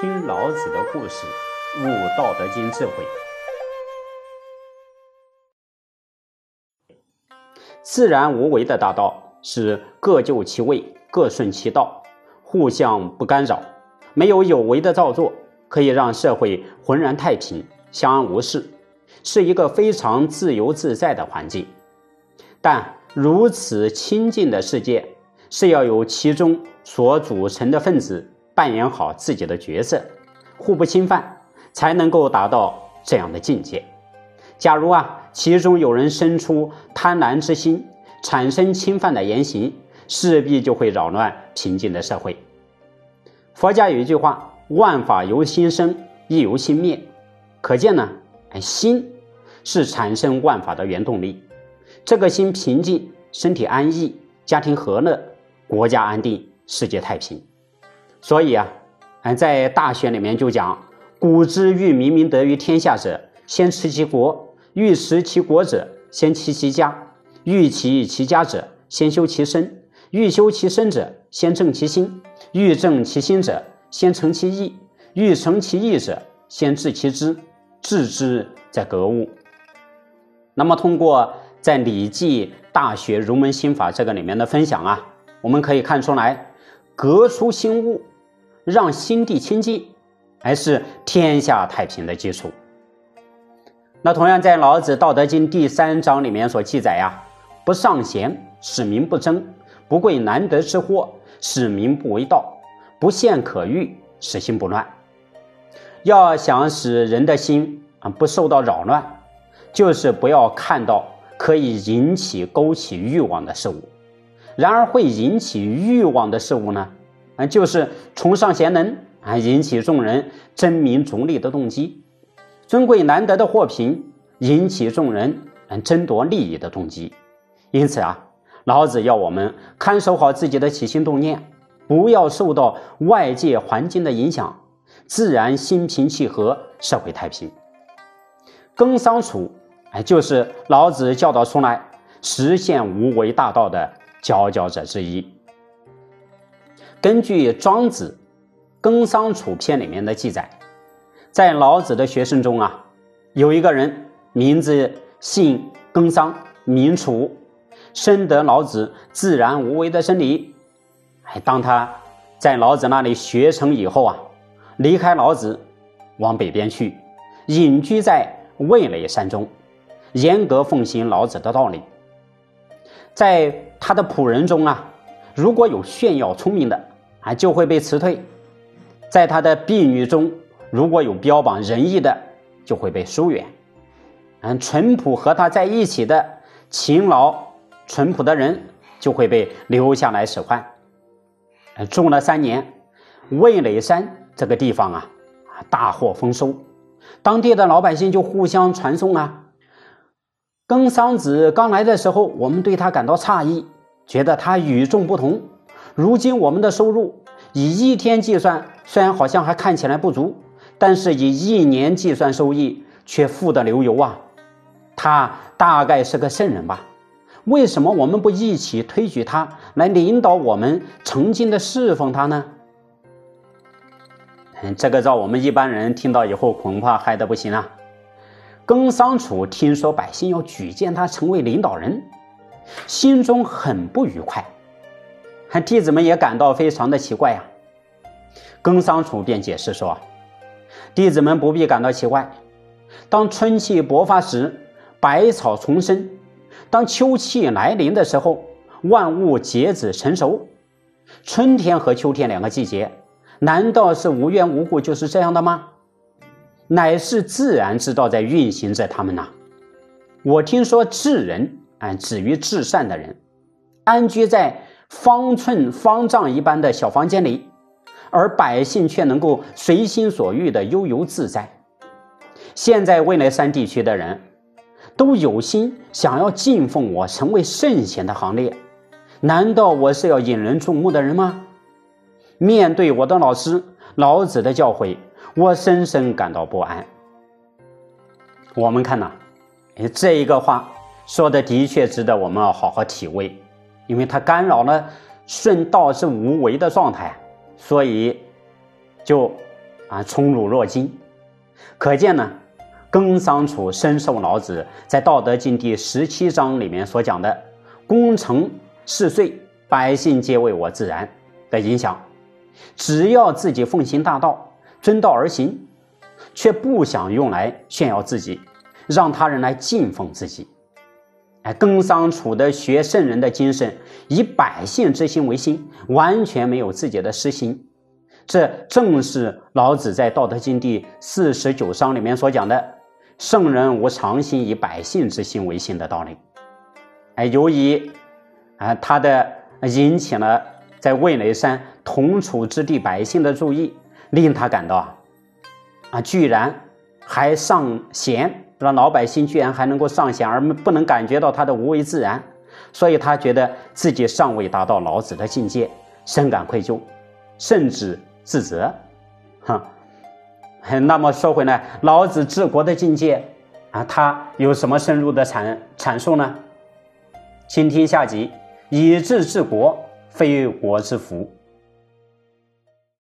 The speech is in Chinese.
听老子的故事，悟《道德经》智慧。自然无为的大道是各就其位，各顺其道，互相不干扰，没有有为的造作，可以让社会浑然太平、相安无事，是一个非常自由自在的环境。但如此清净的世界，是要有其中所组成的分子。扮演好自己的角色，互不侵犯，才能够达到这样的境界。假如啊，其中有人生出贪婪之心，产生侵犯的言行，势必就会扰乱平静的社会。佛家有一句话：“万法由心生，亦由心灭。”可见呢，心是产生万法的原动力。这个心平静，身体安逸，家庭和乐，国家安定，世界太平。所以啊，嗯，在《大学》里面就讲：“古之欲明明德于天下者，先持其国；欲持其国者，先齐其家；欲齐其家者，先修其身；欲修其身者，先正其心；欲正其心者，先诚其意；欲诚其意者，先治其知。治之在格物。”那么，通过在《礼记·大学·儒门心法》这个里面的分享啊，我们可以看出来。革除心物，让心地清净，还是天下太平的基础。那同样在《老子·道德经》第三章里面所记载呀：“不尚贤，使民不争；不贵难得之货，使民不为道；不陷可欲，使心不乱。”要想使人的心啊不受到扰乱，就是不要看到可以引起、勾起欲望的事物。然而会引起欲望的事物呢？啊，就是崇尚贤能啊，引起众人争名逐利的动机；尊贵难得的货品，引起众人嗯争夺利益的动机。因此啊，老子要我们看守好自己的起心动念，不要受到外界环境的影响，自然心平气和，社会太平。耕桑处，哎，就是老子教导出来实现无为大道的。佼佼者之一。根据《庄子·耕桑楚篇》里面的记载，在老子的学生中啊，有一个人名字姓耕桑，名楚，深得老子自然无为的真理。哎，当他在老子那里学成以后啊，离开老子，往北边去，隐居在渭垒山中，严格奉行老子的道理。在他的仆人中啊，如果有炫耀聪明的啊，就会被辞退；在他的婢女中，如果有标榜仁义的，就会被疏远。嗯，淳朴和他在一起的勤劳淳朴的人，就会被留下来使唤。种了三年，魏垒山这个地方啊，大获丰收，当地的老百姓就互相传颂啊。庚桑子刚来的时候，我们对他感到诧异，觉得他与众不同。如今我们的收入以一天计算，虽然好像还看起来不足，但是以一年计算收益却富得流油啊！他大概是个圣人吧？为什么我们不一起推举他来领导我们，诚心的侍奉他呢？嗯，这个让我们一般人听到以后，恐怕害得不行啊！耕桑楚听说百姓要举荐他成为领导人，心中很不愉快，弟子们也感到非常的奇怪呀。耕桑楚便解释说：“弟子们不必感到奇怪，当春气勃发时，百草丛生；当秋气来临的时候，万物结子成熟。春天和秋天两个季节，难道是无缘无故就是这样的吗？”乃是自然之道在运行着他们呐。我听说智人啊，止于至善的人，安居在方寸方丈一般的小房间里，而百姓却能够随心所欲的悠游自在。现在未来山地区的人，都有心想要敬奉我，成为圣贤的行列。难道我是要引人注目的人吗？面对我的老师老子的教诲。我深深感到不安。我们看呐，这一个话说的的确值得我们要好好体味，因为它干扰了顺道是无为的状态，所以就啊，宠辱若惊。可见呢，耕桑楚深受老子在《道德经》第十七章里面所讲的“功成事遂，百姓皆为我自然”的影响。只要自己奉行大道，遵道而行，却不想用来炫耀自己，让他人来敬奉自己。哎，耕桑楚德学圣人的精神，以百姓之心为心，完全没有自己的私心。这正是老子在《道德经》第四十九章里面所讲的“圣人无常心，以百姓之心为心”的道理。哎，由于啊，他的引起了在渭雷山同处之地百姓的注意，令他感到啊，啊，居然还上贤，让老百姓居然还能够上贤，而不能感觉到他的无为自然，所以他觉得自己尚未达到老子的境界，深感愧疚，甚至。自责，哈，那么说回来，老子治国的境界啊，他有什么深入的阐阐述呢？请听下集：以治治国，非国之福。